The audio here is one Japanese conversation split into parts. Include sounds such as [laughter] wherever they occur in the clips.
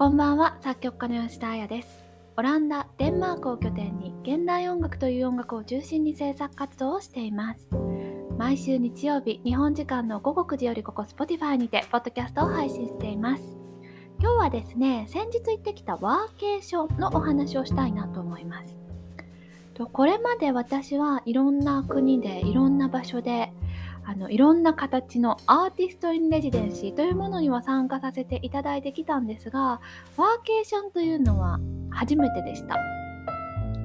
こんばんは。作曲家の吉田彩です。オランダデンマークを拠点に現代音楽という音楽を中心に制作活動をしています。毎週日曜日日本時間の午後9時よりここ Spotify にてポッドキャストを配信しています。今日はですね先日行ってきたワーケーションのお話をしたいなと思います。これまで私はいろんな国でいろんな場所でのいろんな形のアーティスト・イン・レジデンシーというものには参加させていただいてきたんですがワーケーションというのは初めてでした。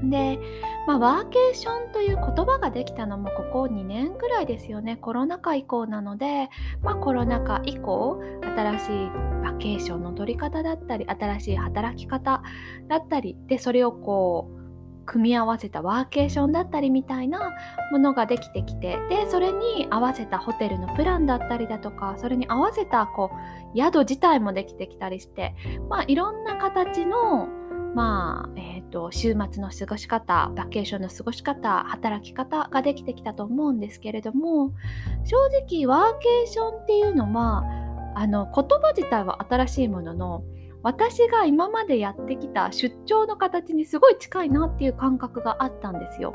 で、まあ、ワーケーションという言葉ができたのもここ2年ぐらいですよねコロナ禍以降なので、まあ、コロナ禍以降新しいバケーションの取り方だったり新しい働き方だったりでそれをこう組み合わせたワーケーションだったりみたいなものができてきてでそれに合わせたホテルのプランだったりだとかそれに合わせたこう宿自体もできてきたりしてまあいろんな形のまあえーと、週末の過ごし方バケーションの過ごし方働き方ができてきたと思うんですけれども正直ワーケーションっていうのはあの言葉自体は新しいものの私が今までやってきた出張の形にすごい近いなっていう感覚があったんですよ。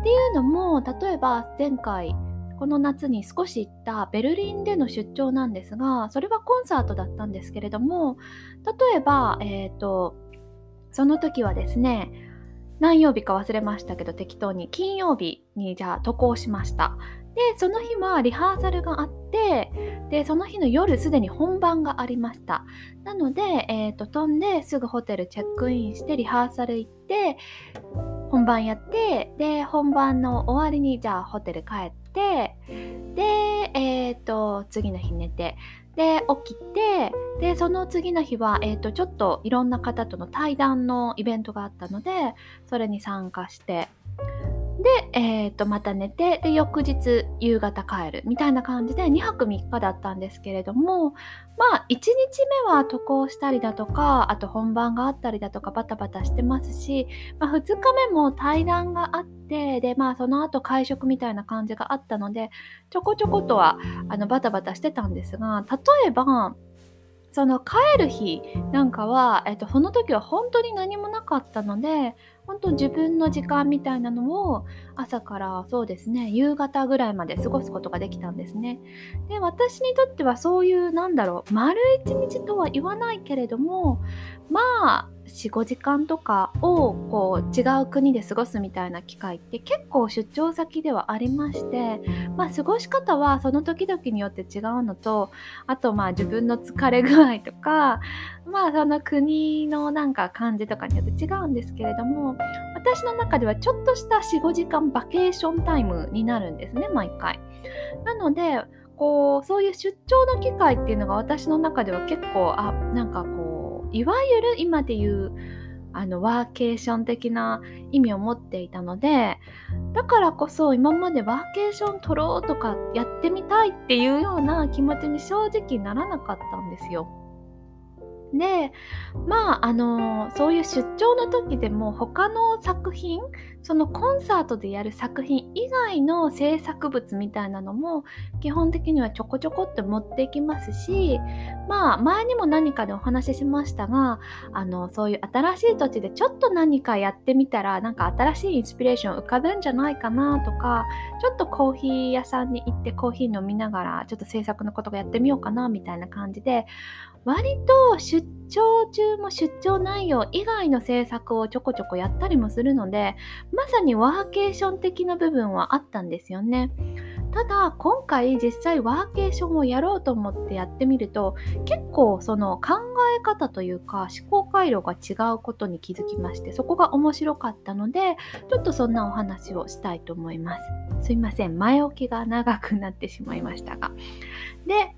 っていうのも例えば前回この夏に少し行ったベルリンでの出張なんですがそれはコンサートだったんですけれども例えば、えーと、その時はですね何曜日か忘れましたけど適当に金曜日にじゃあ渡航しましたでその日はリハーサルがあってでその日の夜すでに本番がありました。なので、えーと、飛んですぐホテルチェックインしてリハーサル行って本番やってで本番の終わりにじゃあホテル帰ってで、えーと、次の日寝てで起きてでその次の日は、えーとちょっといろんな方との対談のイベントがあったのでそれに参加してで、えー、とまた寝てで翌日夕方帰るみたいな感じで2泊3日だったんですけれどもまあ1日目は渡航したりだとかあと本番があったりだとかバタバタしてますし、まあ、2日目も対談があってでまあその後会食みたいな感じがあったのでちょこちょことはあのバタバタしてたんですが例えばその帰る日なんかは、えっと、その時は本当に何もなかったので本当自分の時間みたいなのを朝からそうですね夕方ぐらいまで過ごすことができたんですね。で私にとってはそういうなんだろう丸一日とは言わないけれどもまあ45時間とかをこう違う国で過ごすみたいな機会って結構出張先ではありまして、まあ、過ごし方はその時々によって違うのとあとまあ自分の疲れ具合とかまあその国のなんか感じとかによって違うんですけれども私の中ではちょっとした45時間バケーションタイムになるんですね毎回。なのでこうそういう出張の機会っていうのが私の中では結構あなんかいわゆる今で言うあのワーケーション的な意味を持っていたのでだからこそ今までワーケーション取ろうとかやってみたいっていうような気持ちに正直ならなかったんですよ。でまああのそういう出張の時でも他の作品そのコンサートでやる作品以外の制作物みたいなのも基本的にはちょこちょこって持っていきますしまあ前にも何かでお話ししましたがあのそういう新しい土地でちょっと何かやってみたらなんか新しいインスピレーション浮かぶんじゃないかなとかちょっとコーヒー屋さんに行ってコーヒー飲みながらちょっと制作のことがやってみようかなみたいな感じで割と出張中も出張内容以外の制作をちょこちょこやったりもするのでまさにワーケーション的な部分はあったんですよね。ただ今回実際ワーケーションをやろうと思ってやってみると結構その考え方というか思考回路が違うことに気づきましてそこが面白かったのでちょっとそんなお話をしたいと思います。すいません前置きが長くなってしまいましたが。で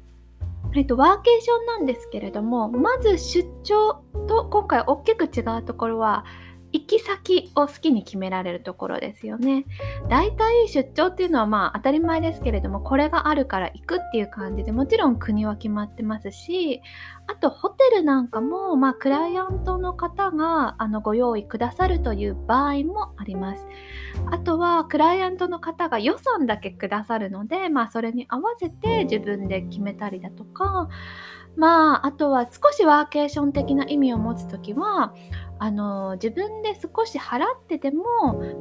えっと、ワーケーションなんですけれどもまず出張と今回大きく違うところは行き先を好きに決められるところですよね。だいたい出張っていうのはまあ当たり前ですけれどもこれがあるから行くっていう感じでもちろん国は決まってますしあとホテルなんかもまあクライアントの方があのご用意くださるという場合もあります。あとはクライアントの方が予算だけくださるのでまあそれに合わせて自分で決めたりだとかまああとは少しワーケーション的な意味を持つ時はあの自分で少し払ってても、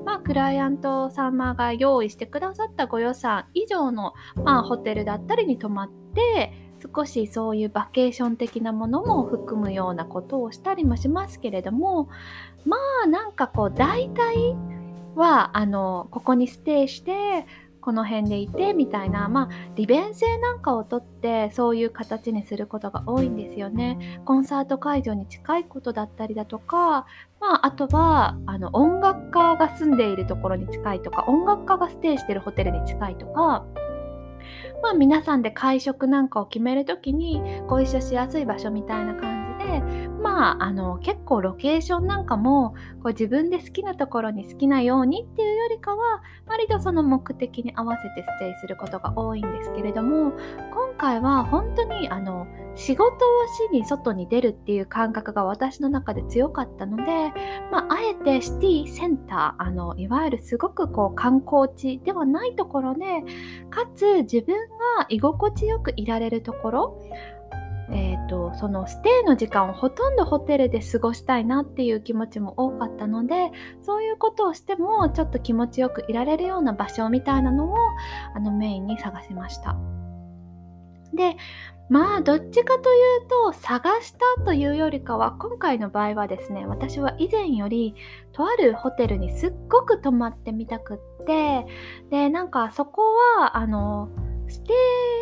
まあ、クライアント様が用意してくださったご予算以上の、まあ、ホテルだったりに泊まって少しそういうバケーション的なものも含むようなことをしたりもしますけれどもまあなんかこう大体はあのここにステイしてこの辺でいてみたいな、まあ、利便性なんかをとってそういう形にすることが多いんですよね。コンサート会場に近いことだったりだとか、まあ、あとはあの音楽家が住んでいるところに近いとか音楽家がステイしてるホテルに近いとか。まあ、皆さんで会食なんかを決める時にご一緒しやすい場所みたいな感じでまああの結構ロケーションなんかもこう自分で好きなところに好きなようにっていうよりかは割とその目的に合わせてステイすることが多いんですけれども今回は本当にあの仕事をしに外に出るっていう感覚が私の中で強かったので、まあ、あえてシティセンターあのいわゆるすごくこう観光地ではないところでかつ自分が居心地よくいられるところえーと、そのステイの時間をほとんどホテルで過ごしたいなっていう気持ちも多かったのでそういうことをしてもちょっと気持ちよくいられるような場所みたいなのをあのメインに探しました。でまあどっちかというと探したというよりかは今回の場合はですね私は以前よりとあるホテルにすっごく泊まってみたくってでなんかそこはあのステ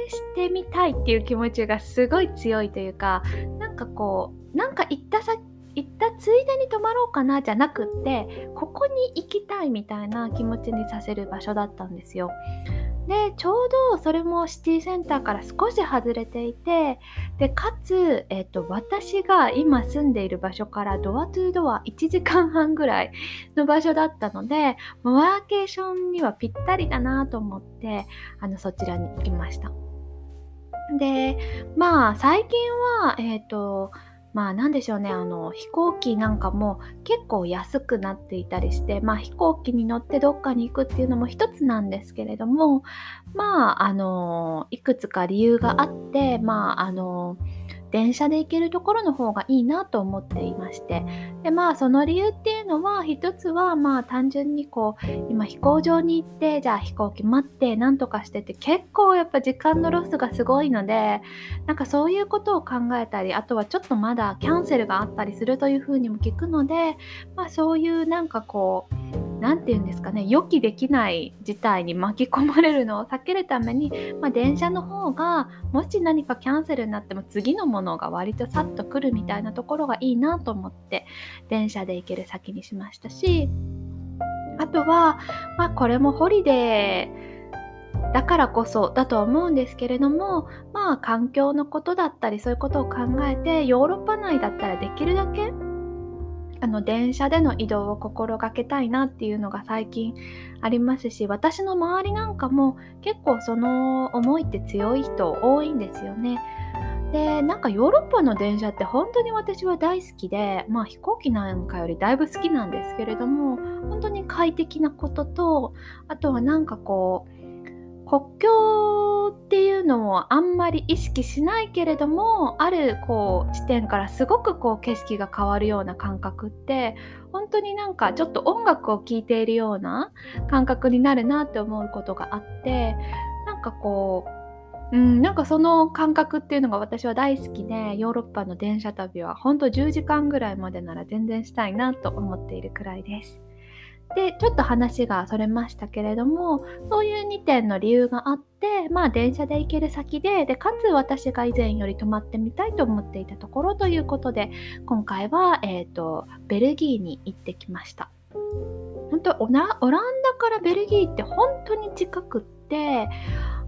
イしてみたいっていう気持ちがすごい強いというかなんかこうなんか行った先行ったついでに泊まろうかなじゃなくってここに行きたいみたいな気持ちにさせる場所だったんですよ。でちょうどそれもシティセンターから少し外れていてでかつ、えーと、私が今住んでいる場所からドアトゥードア1時間半ぐらいの場所だったのでワーケーションにはぴったりだなと思ってあのそちらに行きました。でまあ最近はえっ、ー、とまあ何でしょうね。あの飛行機なんかも結構安くなっていたりしてまあ飛行機に乗ってどっかに行くっていうのも一つなんですけれどもまああのいくつか理由があってまああの電車で行けるところの方がいいなと思っていまして。でまあその理由っていうのは一つはまあ単純にこう今飛行場に行ってじゃあ飛行機待ってなんとかしてて結構やっぱ時間のロスがすごいのでなんかそういうことを考えたりあとはちょっとまだキャンセルがあったりするというふうにも聞くのでまあそういうなんかこう何て言うんですかね予期できない事態に巻き込まれるのを [laughs] 避けるために、まあ、電車の方がもし何かキャンセルになっても次のものが割とさっと来るみたいなところがいいなと思って電車で行ける先にしましたしあとは、まあ、これもホリデーだからこそだと思うんですけれどもまあ環境のことだったりそういうことを考えてヨーロッパ内だったらできるだけあの電車での移動を心がけたいなっていうのが最近ありますし私の周りなんかも結構その思いって強い人多いんですよね。でなんかヨーロッパの電車って本当に私は大好きでまあ飛行機なんかよりだいぶ好きなんですけれども本当に快適なこととあとはなんかこう国境っていうのをあんまり意識しないけれどもあるこう地点からすごくこう景色が変わるような感覚って本当になんかちょっと音楽を聴いているような感覚になるなって思うことがあってなんかこううん、なんかその感覚っていうのが私は大好きでヨーロッパの電車旅は本当10時間ぐらいまでなら全然したいなと思っているくらいです。でちょっと話がそれましたけれどもそういう2点の理由があってまあ電車で行ける先ででかつ私が以前より泊まってみたいと思っていたところということで今回は、えーと、ベルギーに行ってきました。本当オランダからベルギーって本当に近くって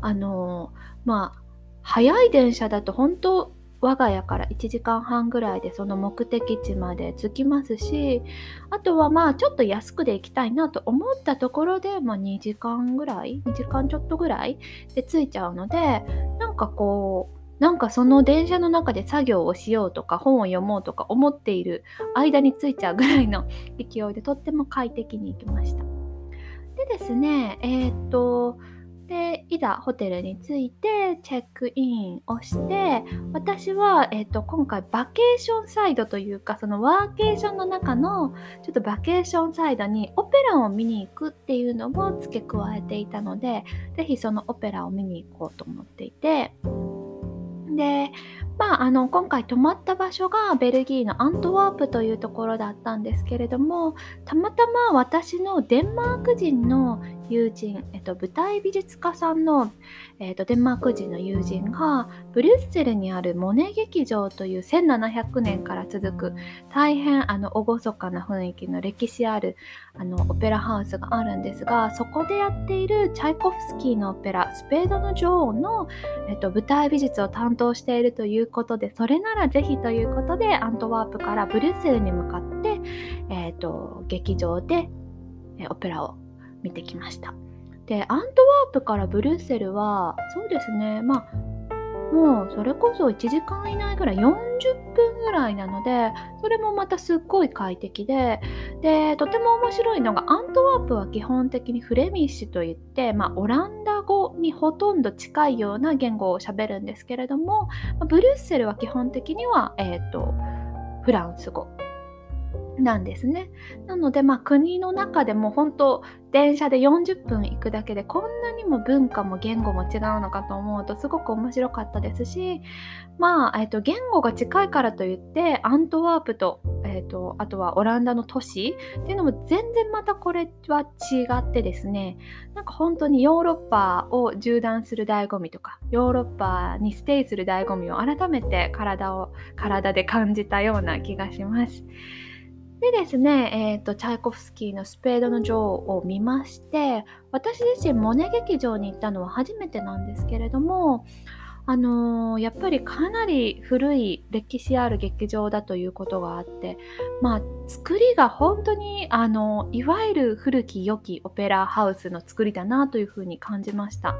あのまあ早い電車だと本当我が家から1時間半ぐらいでその目的地まで着きますしあとはまあちょっと安くで行きたいなと思ったところで、まあ、2時間ぐらい2時間ちょっとぐらいで着いちゃうのでなんかこうなんかその電車の中で作業をしようとか本を読もうとか思っている間に着いちゃうぐらいの勢いでとっても快適に行きました。でですねえー、っとでいざホテルに着いてチェックインをして私は、えーと、今回バケーションサイドというかそのワーケーションの中のちょっとバケーションサイドにオペラを見に行くっていうのも付け加えていたので是非そのオペラを見に行こうと思っていて。でまあ、あの今回泊まった場所がベルギーのアントワープというところだったんですけれどもたまたま私のデンマーク人の友人、えっと、舞台美術家さんの、えっと、デンマーク人の友人がブリュッセルにあるモネ劇場という1700年から続く大変あの厳かな雰囲気の歴史あるあのオペラハウスがあるんですがそこでやっているチャイコフスキーのオペラ「スペードの女王の」えっと、舞台美術を担当しているということでそれならぜひということでアントワープからブリュッセルに向かって、えっと、劇場でオペラを見てきました。で、アントワープからブリュッセルは、そうですね、まあ、もうそれこそ1時間以内ぐらい40分ぐらいなのでそれもまたすっごい快適ででとても面白いのがアントワープは基本的にフレミッシュといって、まあ、オランダ語にほとんど近いような言語をしゃべるんですけれどもブリュッセルは基本的には、えーとフランス語なんですね。なので、まあ、国の中でも本当電車で40分行くだけでこんなにも文化も言語も違うのかと思うとすごく面白かったですし、まあえーと、言語が近いからといってアントワープと,、えーと、あとはオランダの都市っていうのも全然またこれは違ってですねなんか本当にヨーロッパを縦断する醍醐味とかヨーロッパにステイする醍醐味を改めて体を体で感じたような気がします。でですね、えーと、チャイコフスキーの「スペードの女王」を見まして私自身モネ劇場に行ったのは初めてなんですけれどもあのー、やっぱりかなり古い歴史ある劇場だということがあってまあ作りが本当にあのいわゆる古き良きオペラハウスの作りだなというふうに感じました。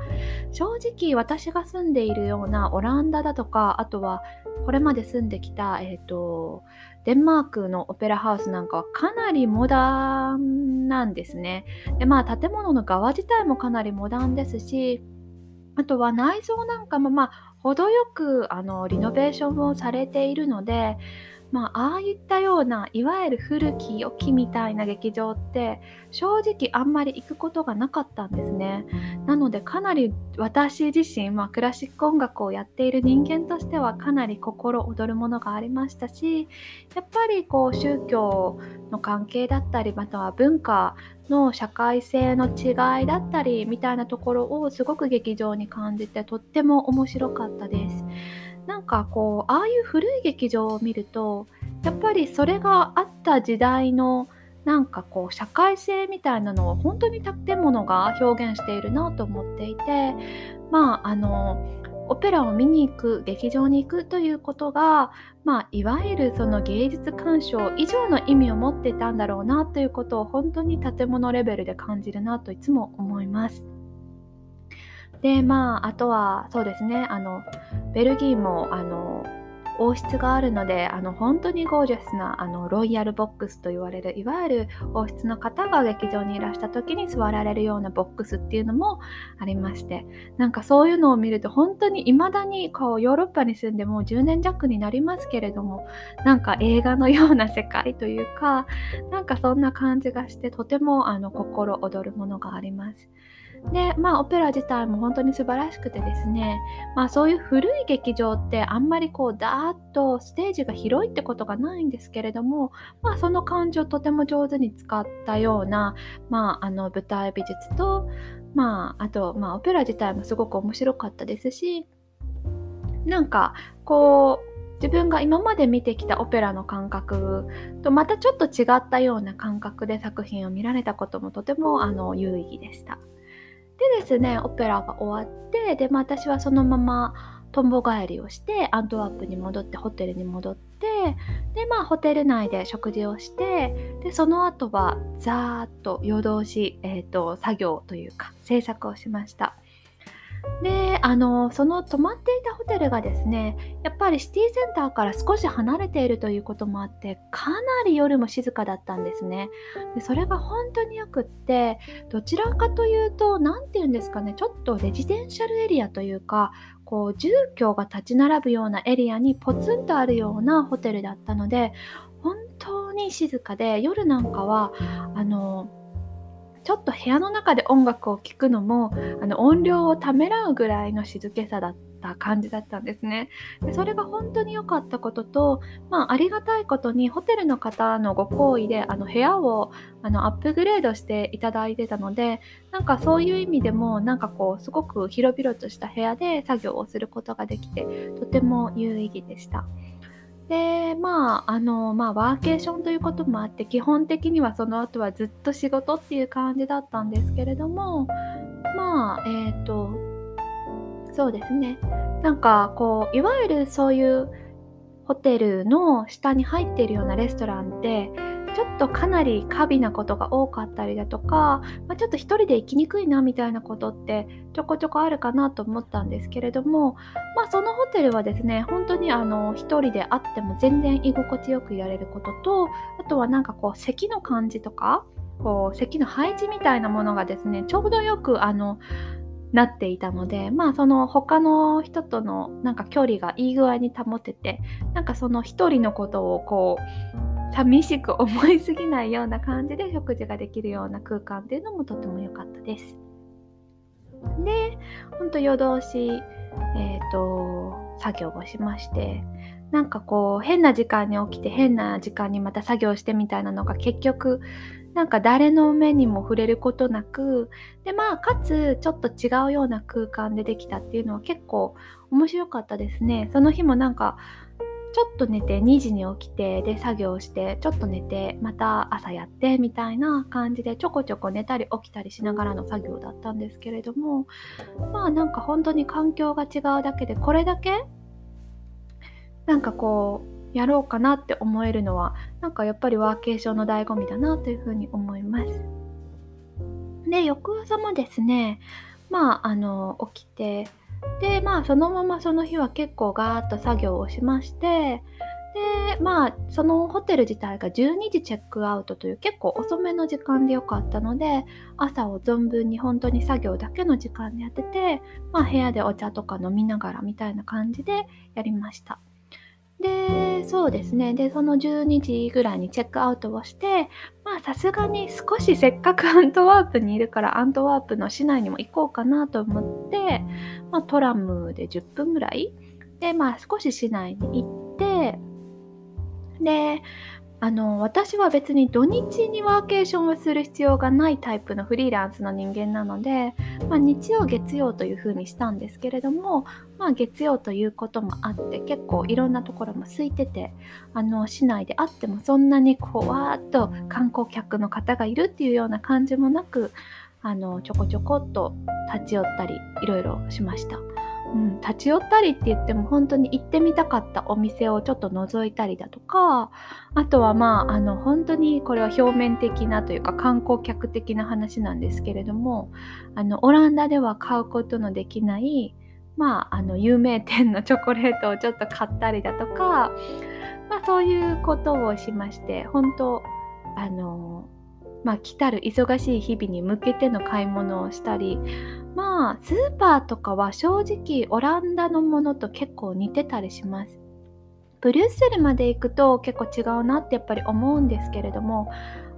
正直私が住んでいるようなオランダだとかあとはこれまで住んできた、えーとデンマークのオペラハウスなんかはかなりモダンなんですね。でまあ建物の側自体もかなりモダンですしあとは内装なんかもまあ程よくあのリノベーションをされているのでまあ、ああいったようないわゆる古き良きみたいな劇場って正直あんまり行くことがなかったんですね。なのでかなり私自身、まあ、クラシック音楽をやっている人間としてはかなり心躍るものがありましたしやっぱりこう宗教の関係だったりまたは文化の社会性の違いだったりみたいなところをすごく劇場に感じてとっても面白かったです。なんかこうああいう古い劇場を見るとやっぱりそれがあった時代のなんかこう社会性みたいなのを本当に建物が表現しているなと思っていてまああのオペラを見に行く劇場に行くということが、まあ、いわゆるその芸術鑑賞以上の意味を持っていたんだろうなということを本当に建物レベルで感じるなといつも思います。でまああとはそうですねあのベルギーもあの王室があるのであの本当にゴージャスなあのロイヤルボックスと言われるいわゆる王室の方が劇場にいらした時に座られるようなボックスっていうのもありましてなんかそういうのを見ると本当に未だにこうヨーロッパに住んでもう10年弱になりますけれどもなんか映画のような世界というかなんかそんな感じがしてとてもあの心躍るものがあります。でまあオペラ自体も本当に素晴らしくてですねまあそういう古い劇場ってあんまりこうダーッとステージが広いってことがないんですけれどもまあその感じをとても上手に使ったようなまああの舞台美術とまああとまあオペラ自体もすごく面白かったですしなんかこう自分が今まで見てきたオペラの感覚とまたちょっと違ったような感覚で作品を見られたこともとてもあの有意義でした。でですねオペラが終わってで、まあ、私はそのままとんぼ帰りをしてアントワープに戻ってホテルに戻ってでまあホテル内で食事をしてでその後はざーっと夜通し、えーと作業というか制作をしました。であのその泊まっていたホテルがですねやっぱりシティセンターから少し離れているということもあってかなり夜も静かだったんですね。でそれが本当によくってどちらかというと何て言うんですかねちょっとレジデンシャルエリアというかこう住居が立ち並ぶようなエリアにポツンとあるようなホテルだったので本当に静かで夜なんかはあのちょっと部屋の中で音楽を聴くのもあの音量をためらうぐらいの静けさだった感じだったんですね。でそれが本当に良かったことと、まあ、ありがたいことにホテルの方のご好意であの部屋をあのアップグレードしていただいてたのでなんかそういう意味でもなんかこうすごく広々とした部屋で作業をすることができてとても有意義でした。でまああのまあワーケーションということもあって基本的にはその後はずっと仕事っていう感じだったんですけれどもまあえっ、ー、とそうですね。なんかこういわゆるそういうホテルの下に入っているようなレストランってちょっとかなり過敏なことが多かったりだとか、まあ、ちょっと一人で行きにくいなみたいなことってちょこちょこあるかなと思ったんですけれども、まあ、そのホテルはですね本当にあの一人であっても全然居心地よくいられることとあとはなんかこう席の感じとかこう席の配置みたいなものがですねちょうどよくあのなっていたのでまあその他の人とのなんか距離がいい具合に保ててなんかその一人のことをこう寂しく思いすぎないような感じで食事ができるような空間っていうのもとても良かったです。で、ほんと夜通し、えっ、ー、と、作業をしまして、なんかこう変な時間に起きて変な時間にまた作業してみたいなのが結局なんか誰の目にも触れることなくでまあかつちょっと違うような空間でできたっていうのは結構面白かったですねその日もなんかちょっと寝て2時に起きてで作業してちょっと寝てまた朝やってみたいな感じでちょこちょこ寝たり起きたりしながらの作業だったんですけれどもまあなんか本当に環境が違うだけでこれだけなんかこうやろうかなって思えるのはなんかやっぱりワーケーションの醍醐味だなというふうに思います。で翌朝もですねまああの起きてでまあそのままその日は結構ガーッと作業をしましてでまあそのホテル自体が12時チェックアウトという結構遅めの時間でよかったので朝を存分に本当に作業だけの時間でやってて、まあ、部屋でお茶とか飲みながらみたいな感じでやりました。で、そうですね。で、その12時ぐらいにチェックアウトをして、まあさすがに少しせっかく [laughs] アントワープにいるからアントワープの市内にも行こうかなと思って、まあ、トラムで10分ぐらいで、まあ少し市内に行って、で、あの私は別に土日にワーケーションをする必要がないタイプのフリーランスの人間なので、まあ、日曜月曜というふうにしたんですけれども、まあ、月曜ということもあって結構いろんなところも空いててあの市内であってもそんなにこうわーっと観光客の方がいるっていうような感じもなくあのちょこちょこっと立ち寄ったりいろいろしました。うん、立ち寄ったりって言っても本当に行ってみたかったお店をちょっと覗いたりだとかあとはまああの本当にこれは表面的なというか観光客的な話なんですけれどもあのオランダでは買うことのできないまああの有名店のチョコレートをちょっと買ったりだとか、まあ、そういうことをしまして本当あのまあ、来たる忙しい日々に向けての買い物をしたりまあスーパーとかは正直オランダのものと結構似てたりします。ブリュッセルまで行くと結構違うなってやっぱり思うんですけれども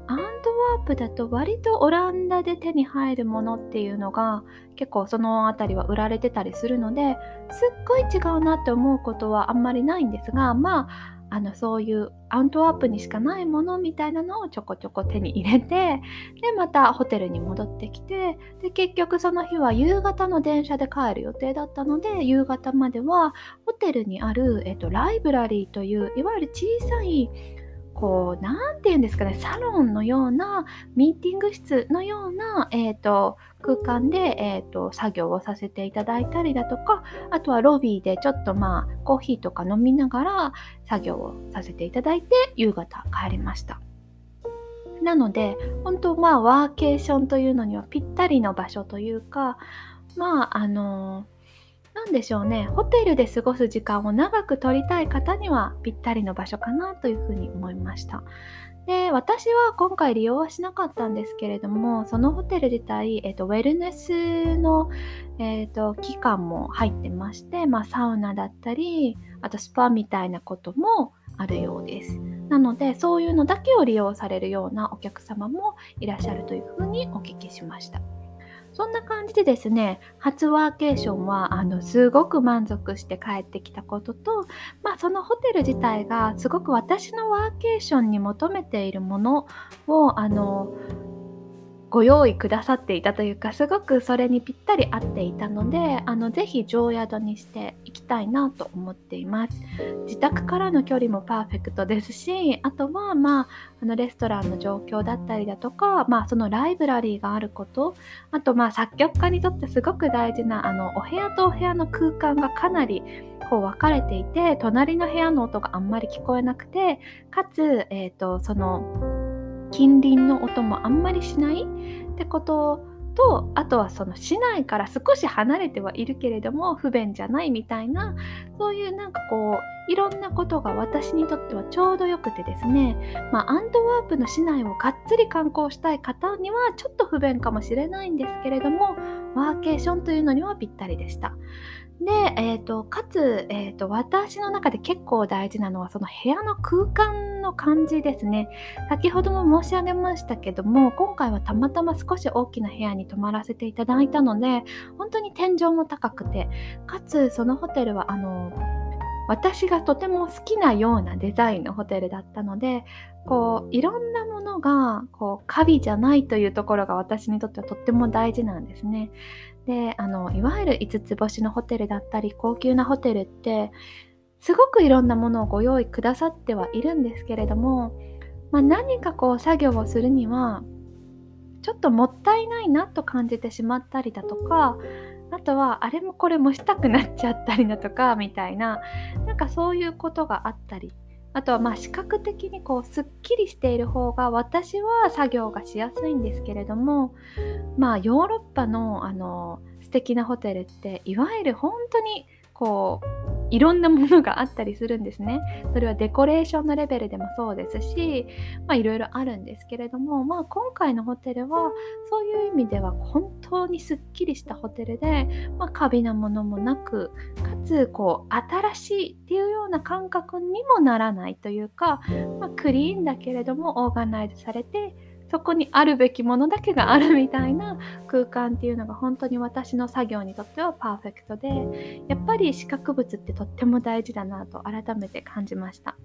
アントワープだと割とオランダで手に入るものっていうのが結構その辺りは売られてたりするのですっごい違うなって思うことはあんまりないんですがまああのそういうアントワープにしかないものみたいなのをちょこちょこ手に入れてでまたホテルに戻ってきてで結局その日は夕方の電車で帰る予定だったので夕方まではホテルにある、えっと、ライブラリーといういわゆる小さいこう何て言うんですかねサロンのようなミーティング室のような、えーと、空間で、えーと、作業をさせていただいたりだとかあとはロビーでちょっとまあコーヒーとか飲みながら作業をさせていただいて夕方帰りました。なので本当まあワーケーションというのにはぴったりの場所というかまああのー何でしょうね。ホテルで過ごす時間を長く取りたい方にはぴったりの場所かなというふうに思いました。で私は今回利用はしなかったんですけれどもそのホテル自体、えーと、ウェルネスの、えーと、期間も入ってまして、まあ、サウナだったりあとスパみたいなこともあるようです。なのでそういうのだけを利用されるようなお客様もいらっしゃるというふうにお聞きしました。そんな感じでですね、初ワーケーションはあのすごく満足して帰ってきたことと、まあ、そのホテル自体がすごく私のワーケーションに求めているものをあのご用意くださっていたというかすごくそれにぴったり合っていたのであのぜひ常宿にしていきたいなと思っています。自宅からの距離もパーフェクトですしあとはまああのレストランの状況だったりだとか、まあ、そのライブラリーがあることあとまあ作曲家にとってすごく大事なあのお部屋とお部屋の空間がかなりこう分かれていて隣の部屋の音があんまり聞こえなくてかつ、えーとその近隣の音もあんまりしないってこととあとはその市内から少し離れてはいるけれども不便じゃないみたいなそういうなんかこういろんなことが私にとってはちょうどよくてですね、まあ、アントワープの市内をがっつり観光したい方にはちょっと不便かもしれないんですけれどもワーケーションというのにはぴったりでした。で、えーと、かつ、えーと、私の中で結構大事なのはその部屋の空間の感じですね先ほども申し上げましたけども今回はたまたま少し大きな部屋に泊まらせていただいたので本当に天井も高くてかつそのホテルはあの私がとても好きなようなデザインのホテルだったのでこういろんなものがこうカビじゃないというところが私にとってはとっても大事なんですね。であのいわゆる5つ星のホテルだったり高級なホテルってすごくいろんなものをご用意くださってはいるんですけれども、まあ、何かこう作業をするにはちょっともったいないなと感じてしまったりだとかあとはあれもこれもしたくなっちゃったりだとかみたいななんかそういうことがあったりあとはまあ視覚的にこうすっきりしている方が私は作業がしやすいんですけれどもまあヨーロッパのあの素敵なホテルっていわゆる本当にこういろんなものがあったりするんですね。それはデコレーションのレベルでもそうですし、まあいろいろあるんですけれども、まあ今回のホテルはそういう意味では本当にすっきりしたホテルで、まあカビなものもなく、かつこう新しいっていうような感覚にもならないというか、まあ、クリーンだけれどもオーガナイズされて、そこにあるべきものだけがあるみたいな空間っていうのが本当に私の作業にとってはパーフェクトでやっぱり視覚物ってとっても大事だなと改めて感じました。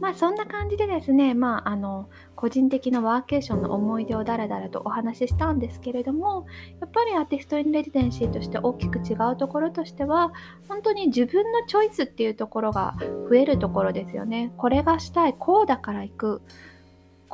まあそんな感じでですね、まああの個人的なワーケーションの思い出をだらだらとお話ししたんですけれども、やっぱりアーティストインレジデンシーとして大きく違うところとしては、本当に自分のチョイスっていうところが増えるところですよね。これがしたい、こうだから行く。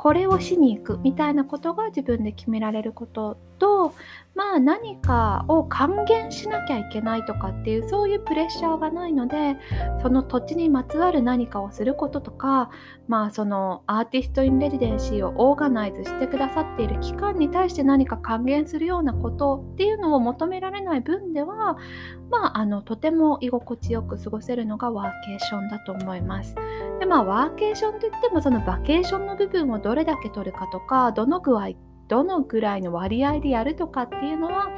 これをしに行くみたいなことが自分で決められることとまあ何かを還元しなきゃいけないとかっていうそういうプレッシャーがないのでその土地にまつわる何かをすることとかまあそのアーティスト・イン・レジデンシーをオーガナイズしてくださっている機関に対して何か還元するようなことっていうのを求められない分ではまああのとても居心地よく過ごせるのがワーケーションだと思います。でまあワーケーションといってもそのバケーションの部分をどれだけ取るかとかどの具合どのぐらいの割合でやるとかっていうのは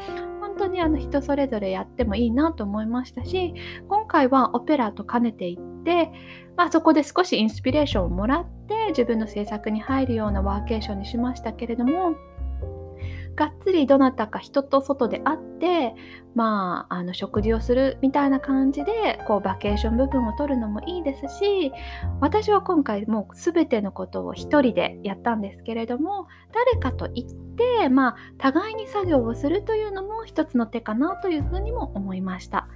本当にあの人それぞれやってもいいなと思いましたし今回はオペラと兼ねていって、まあ、そこで少しインスピレーションをもらって自分の制作に入るようなワーケーションにしましたけれどもがっつりどなたか人と外で会ってまああの食事をするみたいな感じでこうバケーション部分を取るのもいいですし私は今回もう全てのことを一人でやったんですけれども誰かと行ってまあ互いに作業をするというのも一つの手かなというふうにも思いました。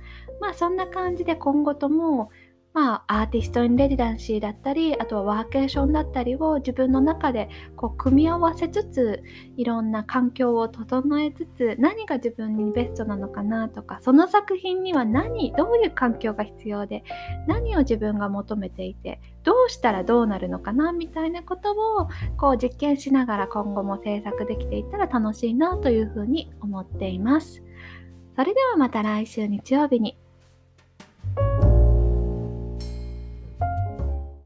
まあそんな感じで今後ともまあ、アーティストインレジダンシーだったりあとはワーケーションだったりを自分の中でこう組み合わせつついろんな環境を整えつつ何が自分にベストなのかなとかその作品には何どういう環境が必要で何を自分が求めていてどうしたらどうなるのかなみたいなことをこう実験しながら今後も制作できていったら楽しいなというふうに思っています。それではまた来週日曜日に